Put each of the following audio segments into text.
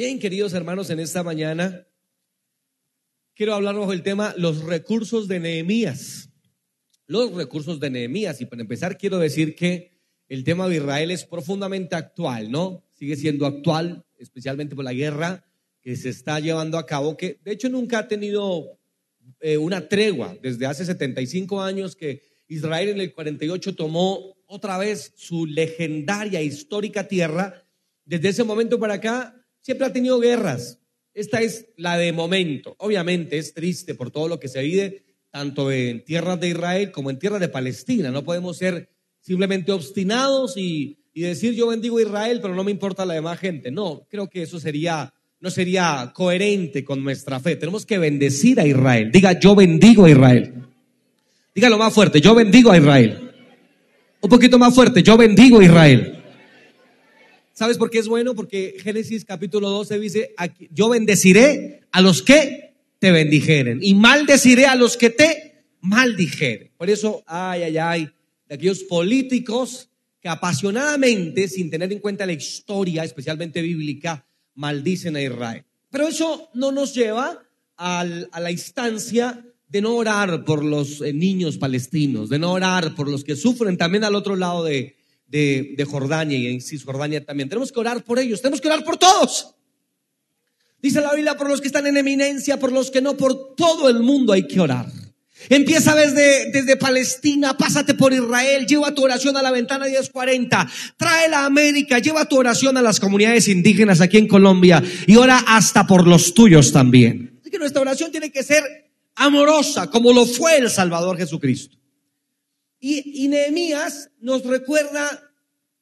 Bien, queridos hermanos, en esta mañana quiero hablar bajo el tema los recursos de Nehemías. Los recursos de Nehemías. Y para empezar, quiero decir que el tema de Israel es profundamente actual, ¿no? Sigue siendo actual, especialmente por la guerra que se está llevando a cabo, que de hecho nunca ha tenido eh, una tregua desde hace 75 años que Israel en el 48 tomó otra vez su legendaria, histórica tierra. Desde ese momento para acá siempre ha tenido guerras. Esta es la de momento. Obviamente es triste por todo lo que se vive tanto en tierras de Israel como en tierras de Palestina. No podemos ser simplemente obstinados y, y decir yo bendigo a Israel, pero no me importa la demás gente. No, creo que eso sería no sería coherente con nuestra fe. Tenemos que bendecir a Israel. Diga, yo bendigo a Israel. Dígalo más fuerte, yo bendigo a Israel. Un poquito más fuerte, yo bendigo a Israel. ¿Sabes por qué es bueno? Porque Génesis capítulo 12 dice, yo bendeciré a los que te bendijeren y maldeciré a los que te maldijeren. Por eso, ay, ay, ay, de aquellos políticos que apasionadamente, sin tener en cuenta la historia, especialmente bíblica, maldicen a Israel. Pero eso no nos lleva a la instancia de no orar por los eh, niños palestinos, de no orar por los que sufren también al otro lado de, de, Jordania y en Cisjordania también. Tenemos que orar por ellos, tenemos que orar por todos. Dice la Biblia, por los que están en eminencia, por los que no, por todo el mundo hay que orar. Empieza desde, desde Palestina, pásate por Israel, lleva tu oración a la ventana 1040, trae la América, lleva tu oración a las comunidades indígenas aquí en Colombia y ora hasta por los tuyos también. Así que nuestra oración tiene que ser amorosa, como lo fue el Salvador Jesucristo. Y, Nehemías nos recuerda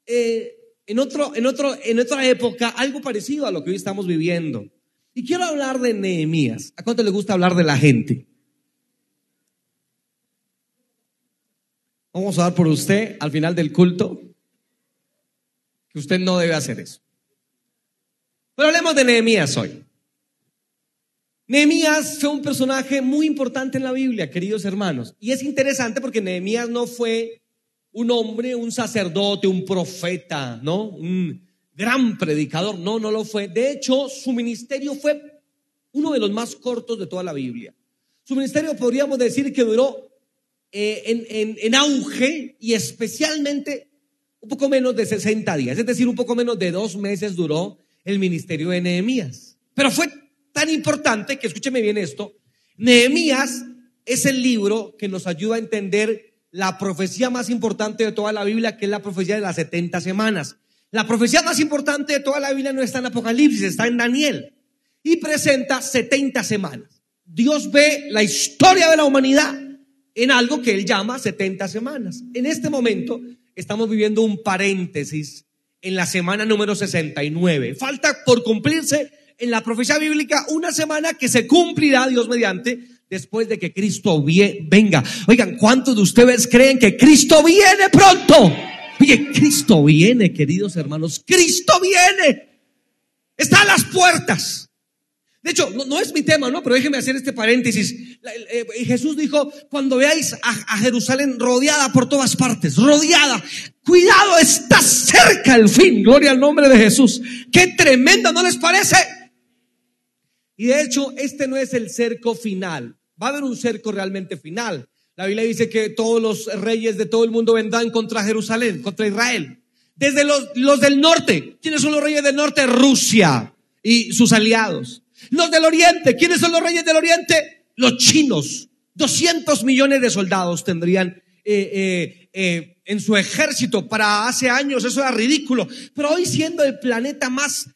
eh, en, otro, en, otro, en otra época algo parecido a lo que hoy estamos viviendo. Y quiero hablar de Nehemías. ¿A cuánto le gusta hablar de la gente? Vamos a dar por usted al final del culto, que usted no debe hacer eso. Pero hablemos de Nehemías hoy. Nehemías fue un personaje muy importante en la Biblia, queridos hermanos. Y es interesante porque Nehemías no fue un hombre, un sacerdote, un profeta, ¿no? Un gran predicador. No, no lo fue. De hecho, su ministerio fue uno de los más cortos de toda la Biblia. Su ministerio podríamos decir que duró eh, en, auge y especialmente un poco menos de 60 días, es decir, un poco menos de dos meses duró el ministerio de Nehemías. Pero fue tan importante que escúcheme bien esto, Nehemías es el libro que nos ayuda a entender la profecía más importante de toda la Biblia, que es la profecía de las 70 semanas. La profecía más importante de toda la Biblia no está en Apocalipsis, está en Daniel y presenta 70 semanas. Dios ve la historia de la humanidad en algo que él llama 70 semanas. En este momento estamos viviendo un paréntesis en la semana número 69. Falta por cumplirse en la profecía bíblica una semana que se cumplirá, Dios mediante, después de que Cristo venga. Oigan, ¿cuántos de ustedes creen que Cristo viene pronto? Oye, Cristo viene, queridos hermanos, Cristo viene. Está a las puertas. De hecho, no, es mi tema, ¿no? Pero déjenme hacer este paréntesis. Eh, Jesús dijo, cuando veáis a, Jerusalén rodeada por todas partes, rodeada, cuidado, está cerca el fin. Gloria al nombre de Jesús. Qué tremenda, ¿no les parece? Y de hecho, este no es el cerco final. Va a haber un cerco realmente final. La Biblia dice que todos los reyes de todo el mundo vendrán contra Jerusalén, contra Israel. Desde los, los del norte. ¿Quiénes son los reyes del norte? Rusia y sus aliados. Los del oriente, ¿quiénes son los reyes del oriente? Los chinos. 200 millones de soldados tendrían eh, eh, eh, en su ejército. Para hace años eso era ridículo. Pero hoy siendo el planeta más,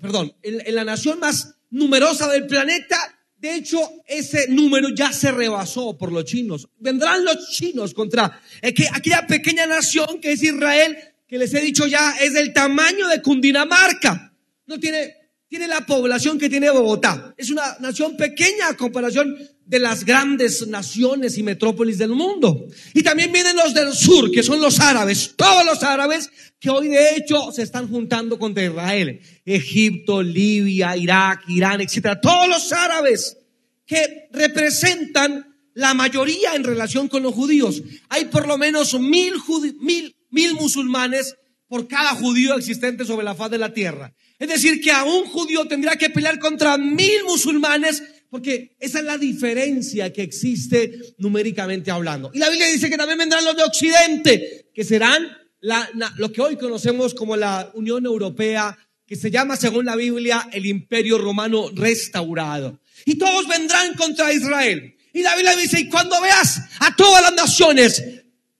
perdón, en, la nación más numerosa del planeta, de hecho, ese número ya se rebasó por los chinos. Vendrán los chinos contra aquella pequeña nación que es Israel, que les he dicho ya es del tamaño de Cundinamarca. No tiene tiene la población que tiene Bogotá. Es una nación pequeña a comparación de las grandes naciones y metrópolis del mundo. Y también vienen los del sur, que son los árabes, todos los árabes que hoy de hecho se están juntando contra Israel. Egipto, Libia, Irak, Irán, etcétera. Todos los árabes que representan la mayoría en relación con los judíos. Hay por lo menos mil, mil, mil musulmanes por cada judío existente sobre la faz de la tierra. Es decir, que a un judío tendría que pelear contra mil musulmanes porque esa es la diferencia que existe numéricamente hablando. Y la Biblia dice que también vendrán los de Occidente, que serán lo que hoy conocemos como la Unión Europea, que se llama, según la Biblia, el Imperio Romano restaurado. Y todos vendrán contra Israel. Y la Biblia dice, y cuando veas a todas las naciones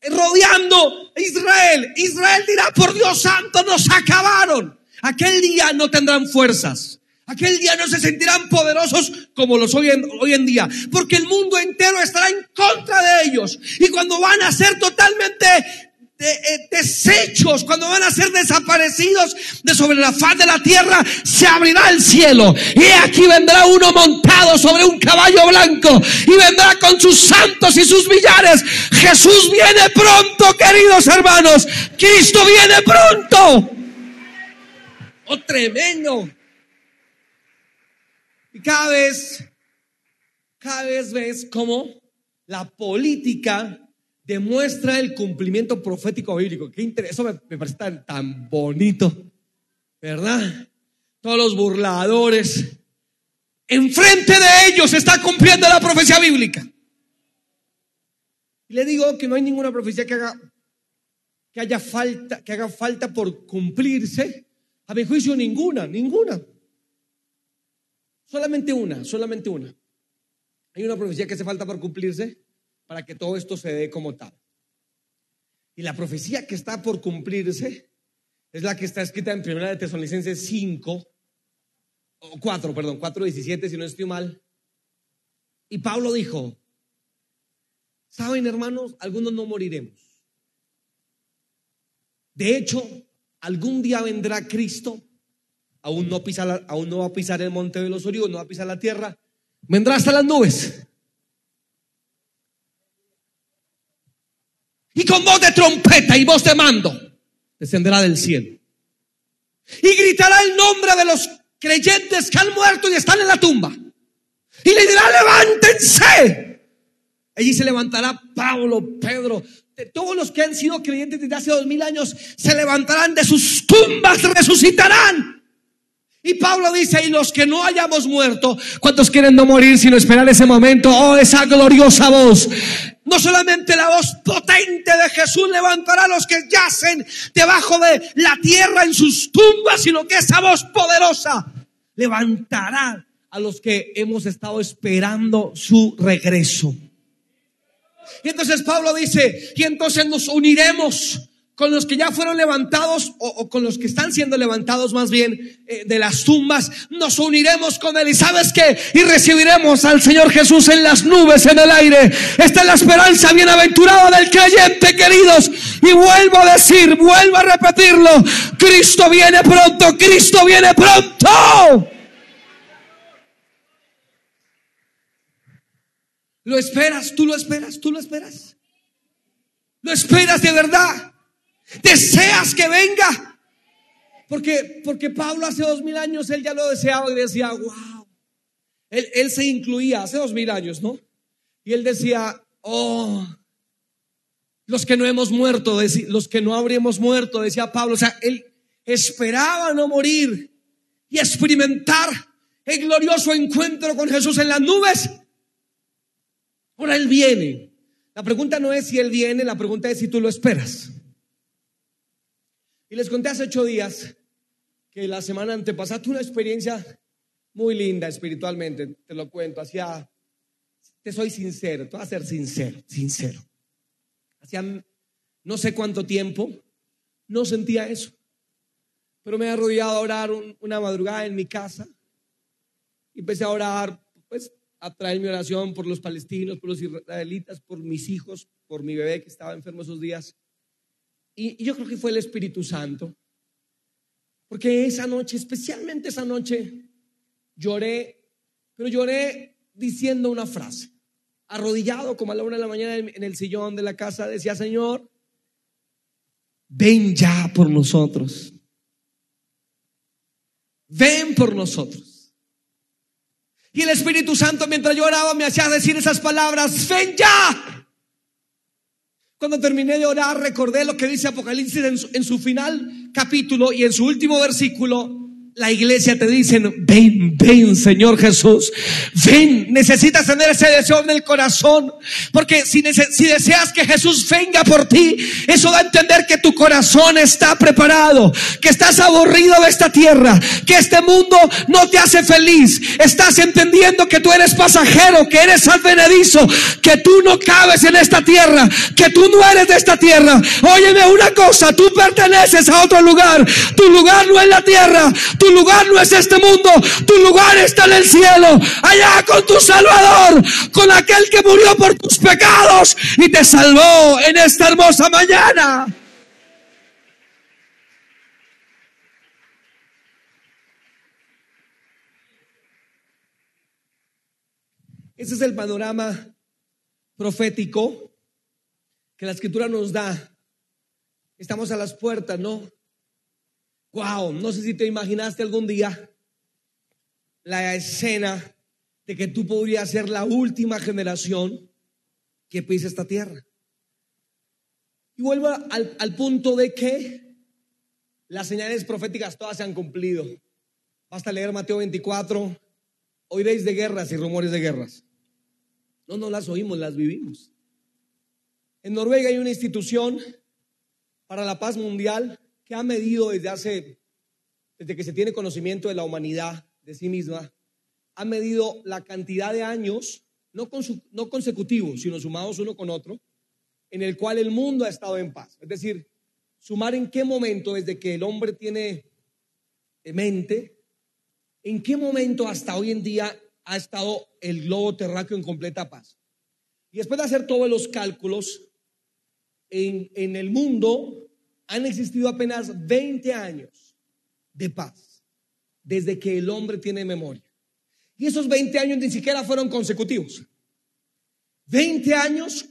rodeando Israel, Israel dirá, por Dios santo, nos acabaron. Aquel día no tendrán fuerzas. Aquel día no se sentirán poderosos como los hoy en, hoy en día, porque el mundo entero estará en contra de ellos. Y cuando van a ser totalmente eh, desechos, cuando van a ser desaparecidos de sobre la faz de la tierra, se abrirá el cielo. Y aquí vendrá uno montado sobre un caballo blanco y vendrá con sus santos y sus millares. Jesús viene pronto, queridos hermanos. Cristo viene pronto. Oh, tremendo. Y cada vez, cada vez ves cómo la política demuestra el cumplimiento profético bíblico. Qué Eso me, parece tan, tan bonito, ¿verdad? Todos los burladores. Enfrente de ellos está cumpliendo la profecía bíblica. Y le digo que no hay ninguna profecía que haga que haya falta, que haga falta por cumplirse. A mi juicio, ninguna, ninguna. Solamente una, solamente una. Hay una profecía que hace falta por cumplirse para que todo esto se dé como tal. Y la profecía que está por cumplirse es la que está escrita en Primera de Tesalonicenses 5, o 4, perdón, 4, 17, si no estoy mal. Y Pablo dijo, saben hermanos, algunos no moriremos. De hecho, algún día vendrá Cristo, aún no, pisa aún no va a pisar el monte de los olivos, no va a pisar la tierra, vendrá hasta las nubes y con voz de trompeta y voz de mando descenderá del cielo. Y gritará el nombre de los creyentes que han muerto y están en la tumba. Y le dirá, levántense. Allí se levantará Pablo, Pedro, de todos los que han sido creyentes desde hace dos mil años, se levantarán de sus tumbas, resucitarán. Y Pablo dice, y los que no hayamos muerto, ¿cuántos quieren no morir sino esperar ese momento? Oh, esa gloriosa voz. No solamente la voz potente de Jesús levantará a los que yacen debajo de la tierra en sus tumbas, sino que esa voz poderosa levantará a los que hemos estado esperando su regreso. Y entonces Pablo dice, y entonces nos uniremos con los que ya fueron levantados o, con los que están siendo levantados más bien eh, de las tumbas, nos uniremos con él y sabes que y recibiremos al Señor Jesús en las nubes, en el aire. Esta es la esperanza bienaventurada del creyente, queridos. Y vuelvo a decir, vuelvo a repetirlo, Cristo viene pronto, Cristo viene pronto. ¿Lo esperas? ¿Tú lo esperas? ¿Tú lo esperas? ¿Lo esperas de verdad? Deseas que venga. Porque, porque Pablo hace dos mil años, él ya lo deseaba y decía, wow. Él, él se incluía hace dos mil años, ¿no? Y él decía, oh, los que no hemos muerto, los que no habríamos muerto, decía Pablo. O sea, él esperaba no morir y experimentar el glorioso encuentro con Jesús en las nubes. Ahora Él viene. La pregunta no es si Él viene, la pregunta es si tú lo esperas. Y les conté hace ocho días que la semana antepasada tuve una experiencia muy linda espiritualmente, te lo cuento, hacía, te soy sincero, te voy a ser sincero, sincero. Hacía no sé cuánto tiempo, no sentía eso, pero me he arrodillado a orar una madrugada en mi casa y empecé a orar, pues a traer mi oración por los palestinos, por los israelitas, por mis hijos, por mi bebé que estaba enfermo esos días. Y, yo creo que fue el Espíritu Santo. Porque esa noche, especialmente esa noche, lloré, pero lloré diciendo una frase. Arrodillado como a la una de la mañana en el sillón de la casa, decía, Señor, ven ya por nosotros. Ven por nosotros. Y el Espíritu Santo mientras yo oraba me hacía decir esas palabras, ven ya. Cuando terminé de orar, recordé lo que dice Apocalipsis en su, final capítulo y en su último versículo la iglesia te dicen, ven, ven Señor Jesús, ven, necesitas tener ese deseo en el corazón, porque si, deseas que Jesús venga por ti, eso da a entender que tu corazón está preparado, que estás aburrido de esta tierra, que este mundo no te hace feliz, estás entendiendo que tú eres pasajero, que eres advenedizo, que tú no cabes en esta tierra, que tú no eres de esta tierra. Óyeme una cosa, tú perteneces a otro lugar, tu lugar no es la tierra, tu lugar no es este mundo, tu lugar está en el cielo, allá con tu Salvador, con aquel que murió por tus pecados y te salvó en esta hermosa mañana. Ese es el panorama profético que la escritura nos da. Estamos a las puertas, ¿no? Wow, no sé si te imaginaste algún día la escena de que tú podrías ser la última generación que pise esta tierra. Y vuelvo al, al punto de que las señales proféticas todas se han cumplido. Basta leer Mateo 24, oiréis de guerras y rumores de guerras. No, no las oímos, las vivimos. En Noruega hay una institución para la paz mundial que ha medido desde hace, desde que se tiene conocimiento de la humanidad, de sí misma, ha medido la cantidad de años, no, no consecutivos, sino sumados uno con otro, en el cual el mundo ha estado en paz. Es decir, sumar en qué momento desde que el hombre tiene mente, en qué momento hasta hoy en día ha estado el globo terráqueo en completa paz. Y después de hacer todos los cálculos, en, en el mundo han existido apenas 20 años de paz desde que el hombre tiene memoria. Y esos 20 años ni siquiera fueron consecutivos. 20 años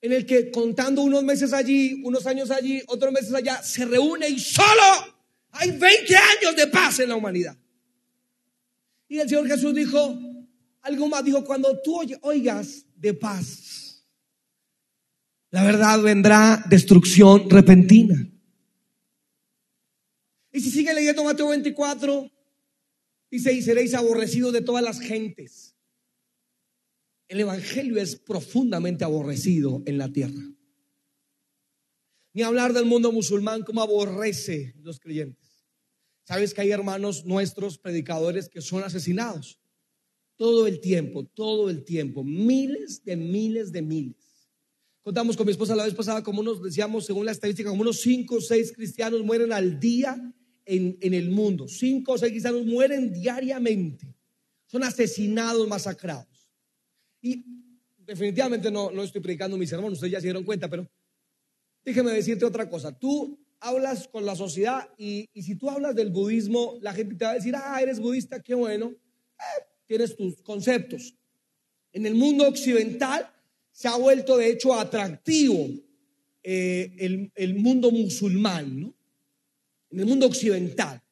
en el que contando unos meses allí, unos años allí, otros meses allá, se reúne y solo hay 20 años de paz en la humanidad. Y el Señor Jesús dijo, algo más, dijo, cuando tú oigas de paz, la verdad vendrá destrucción repentina. Y si sigue leyendo Mateo 24, dice, y seréis aborrecidos de todas las gentes. El Evangelio es profundamente aborrecido en la tierra. Ni hablar del mundo musulmán como aborrece los creyentes. Sabes que hay hermanos nuestros, predicadores, que son asesinados. Todo el tiempo, todo el tiempo. Miles de miles de miles. Contamos con mi esposa la vez pasada, como nos decíamos, según la estadística, como unos 5 o 6 cristianos mueren al día en, en el mundo. 5 o 6 cristianos mueren diariamente. Son asesinados, masacrados. Y definitivamente no, no estoy predicando mi sermón, ustedes ya se dieron cuenta, pero déjeme decirte otra cosa. Tú hablas con la sociedad y, y, si tú hablas del budismo, la gente te va a decir, ah, eres budista, qué bueno, eh, tienes tus conceptos. En el mundo occidental se ha vuelto de hecho atractivo eh, el, el, mundo musulmán, ¿no? En el mundo occidental.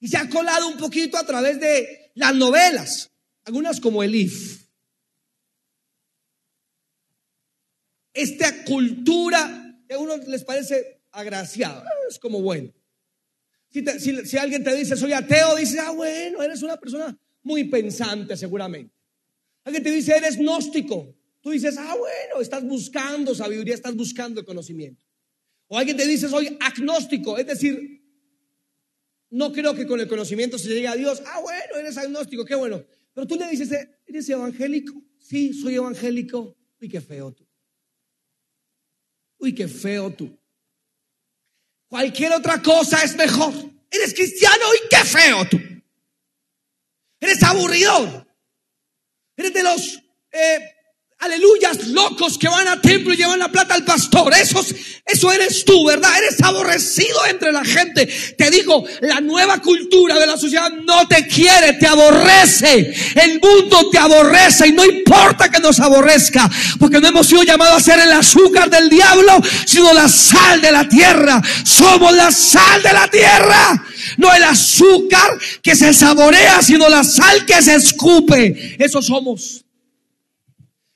Y se ha colado un poquito a través de las novelas, algunas como Elif. Esta cultura que a uno les parece agraciada, es como bueno. Si, si, si alguien te dice soy ateo, dice, ah, bueno, eres una persona muy pensante seguramente. Alguien te dice eres gnóstico, Tú dices, ah, bueno, estás buscando sabiduría, estás buscando el conocimiento. O alguien te dice, soy agnóstico, es decir, no creo que con el conocimiento se llegue a Dios. Ah, bueno, eres agnóstico, qué bueno. Pero tú le dices, ¿eres evangélico? Sí, soy evangélico. Uy, qué feo tú. Uy, qué feo tú. Cualquier otra cosa es mejor. Eres cristiano y qué feo tú. Eres aburridor. Eres de los eh, aleluyas, locos que van a templo y llevan la plata al pastor. Esos, eso eres tú, ¿verdad? Eres aborrecido entre la gente. Te digo, la nueva cultura de la sociedad no te quiere, te aborrece. El mundo te aborrece y no importa que nos aborrezca, porque no hemos sido llamados a ser el azúcar del diablo, sino la sal de la tierra. Somos la sal de la tierra. No el azúcar que se saborea, sino la sal que se escupe. Eso somos.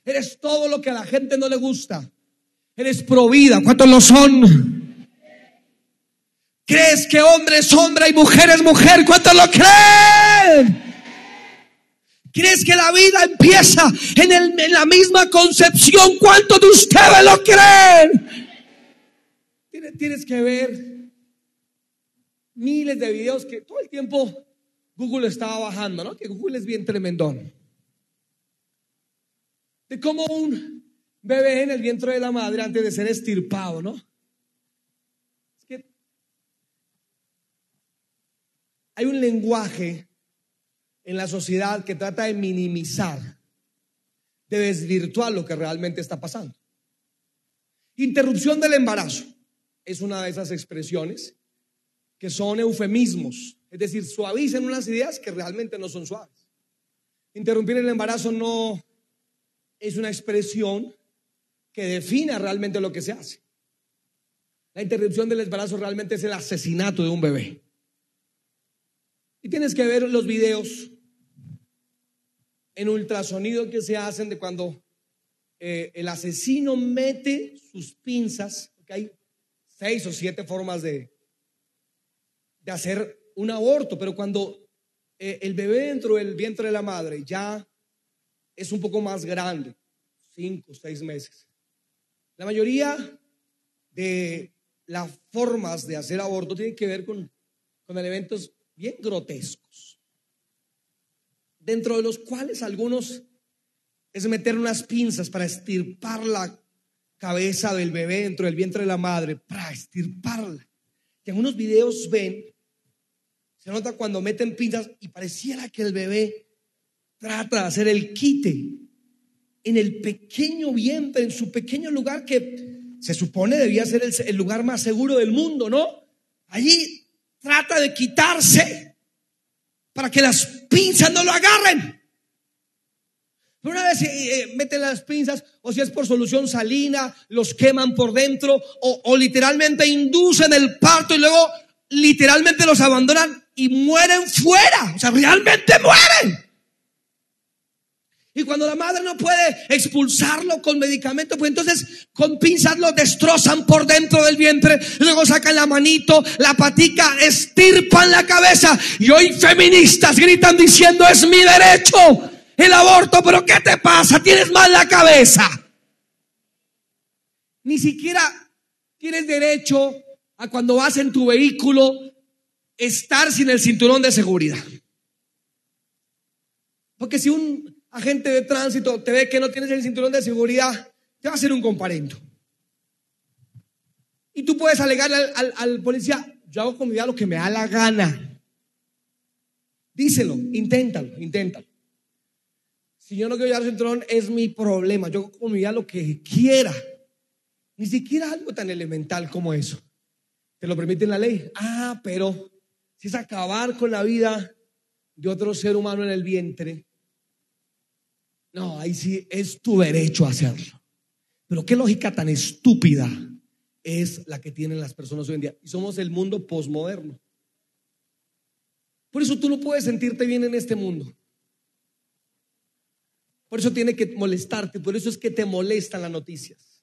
Eres todo lo que a la gente no le gusta. Eres provida. ¿Cuántos lo son? ¿Crees que hombre es hombre y mujer es mujer? ¿Cuántos lo creen? ¿Crees que la vida empieza en, en la misma concepción? ¿Cuántos de ustedes lo creen? Tienes, tienes que ver miles de videos que todo el tiempo Google estaba bajando, ¿no? Que Google es bien tremendón. De cómo un bebé en el vientre de la madre antes de ser estirpado, ¿no? Es que hay un lenguaje en la sociedad que trata de minimizar, de desvirtuar lo que realmente está pasando. Interrupción del embarazo es una de esas expresiones que son eufemismos, es decir, suavicen unas ideas que realmente no son suaves. Interrumpir el embarazo no es una expresión que defina realmente lo que se hace. La interrupción del embarazo realmente es el asesinato de un bebé. Y tienes que ver los videos en ultrasonido que se hacen de cuando eh, el asesino mete sus pinzas, porque hay seis o siete formas de, de hacer un aborto, pero cuando eh, el bebé dentro del vientre de la madre ya es un poco más grande, cinco, seis meses, la mayoría de las formas de hacer aborto tienen que ver con, con elementos bien grotescos, dentro de los cuales algunos es meter unas pinzas para estirpar la cabeza del bebé dentro del vientre de la madre, para estirparla. Y en unos videos ven, se nota cuando meten pinzas y pareciera que el bebé trata de hacer el quite en el pequeño vientre, en su pequeño lugar que se supone debía ser el, lugar más seguro del mundo, ¿no? Allí trata de quitarse para que las pinzas no lo agarren. Pero una vez eh, eh, meten las pinzas, o si es por solución salina, los queman por dentro, o, o literalmente inducen el parto y luego literalmente los abandonan y mueren fuera. O sea, realmente mueren. Y cuando la madre no puede expulsarlo con medicamento, pues entonces con pinzas lo destrozan por dentro del vientre, luego sacan la manito, la patica, estirpan la cabeza. Y hoy feministas gritan diciendo es mi derecho el aborto, pero ¿qué te pasa? Tienes mal la cabeza. Ni siquiera tienes derecho a cuando vas en tu vehículo estar sin el cinturón de seguridad. Porque si un agente de tránsito te ve que no tienes el cinturón de seguridad, te va a hacer un comparendo. Y tú puedes alegarle al, policía, yo hago con mi vida lo que me da la gana. Díselo, inténtalo, inténtalo. Si yo no quiero llevar el cinturón, es mi problema. Yo hago con mi vida lo que quiera. Ni siquiera algo tan elemental como eso. ¿Te lo permite la ley? Ah, pero si es acabar con la vida de otro ser humano en el vientre, no, ahí sí es tu derecho a hacerlo. Pero qué lógica tan estúpida es la que tienen las personas hoy en día. Y somos el mundo posmoderno. Por eso tú no puedes sentirte bien en este mundo. Por eso tiene que molestarte, por eso es que te molestan las noticias.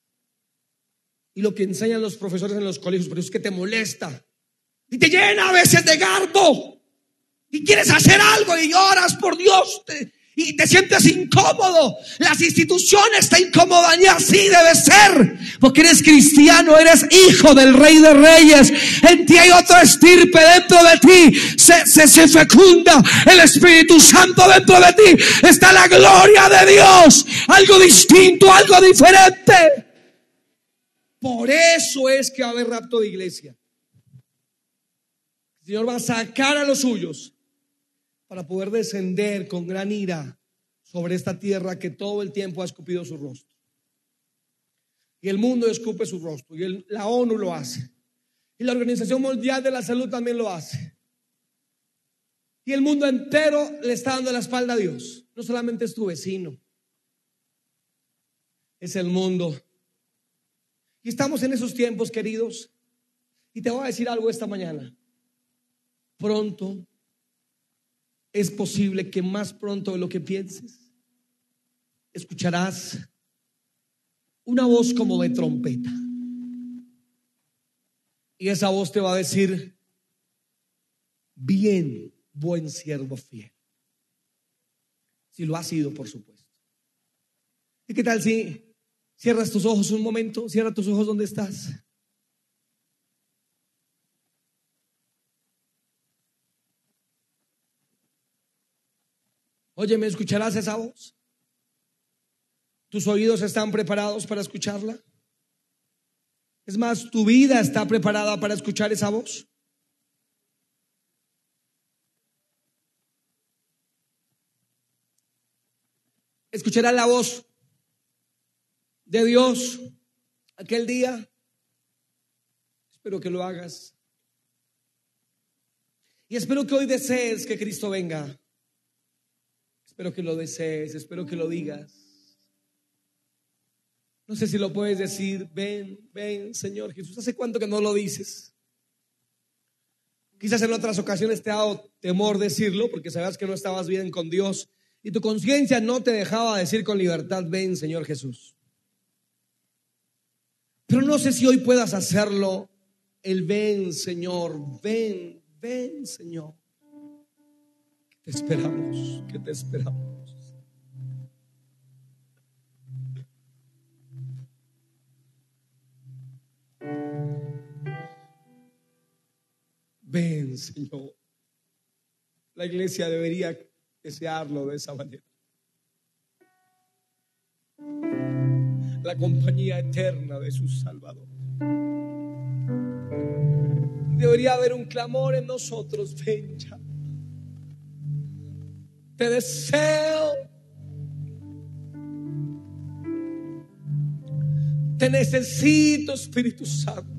Y lo que enseñan los profesores en los colegios, por eso es que te molesta. Y te llena a veces de garbo. Y quieres hacer algo y lloras por Dios. Y te sientes incómodo. Las instituciones te incomodan y así debe ser. Porque eres cristiano, eres hijo del rey de reyes. En ti hay otro estirpe dentro de ti. Se, se, se fecunda el Espíritu Santo dentro de ti. Está la gloria de Dios. Algo distinto, algo diferente. Por eso es que va a haber rapto de iglesia. El Señor va a sacar a los suyos para poder descender con gran ira sobre esta tierra que todo el tiempo ha escupido su rostro. Y el mundo escupe su rostro. Y la ONU lo hace. Y la Organización Mundial de la Salud también lo hace. Y el mundo entero le está dando la espalda a Dios. No solamente es tu vecino. Es el mundo. Y estamos en esos tiempos, queridos. Y te voy a decir algo esta mañana. Pronto es posible que más pronto de lo que pienses, escucharás una voz como de trompeta. Y esa voz te va a decir, bien, buen siervo fiel. Si lo ha sido, por supuesto. ¿Y qué tal si cierras tus ojos un momento? Cierra tus ojos donde estás. Oye, ¿me escucharás esa voz? ¿Tus oídos están preparados para escucharla? Es más, ¿tu vida está preparada para escuchar esa voz? ¿Escucharás la voz de Dios aquel día? Espero que lo hagas. Y espero que hoy desees que Cristo venga. Espero que lo desees, espero que lo digas. No sé si lo puedes decir, ven, ven, Señor Jesús. ¿Hace cuánto que no lo dices? Quizás en otras ocasiones te ha dado temor decirlo porque sabías que no estabas bien con Dios y tu conciencia no te dejaba decir con libertad, ven, Señor Jesús. Pero no sé si hoy puedas hacerlo el ven, Señor, ven, ven, Señor esperamos, que te esperamos. Ven, Señor. La iglesia debería desearlo de esa manera. La compañía eterna de su Salvador. Debería haber un clamor en nosotros, ven ya. Te deseo. Te necesito, Espíritu Santo.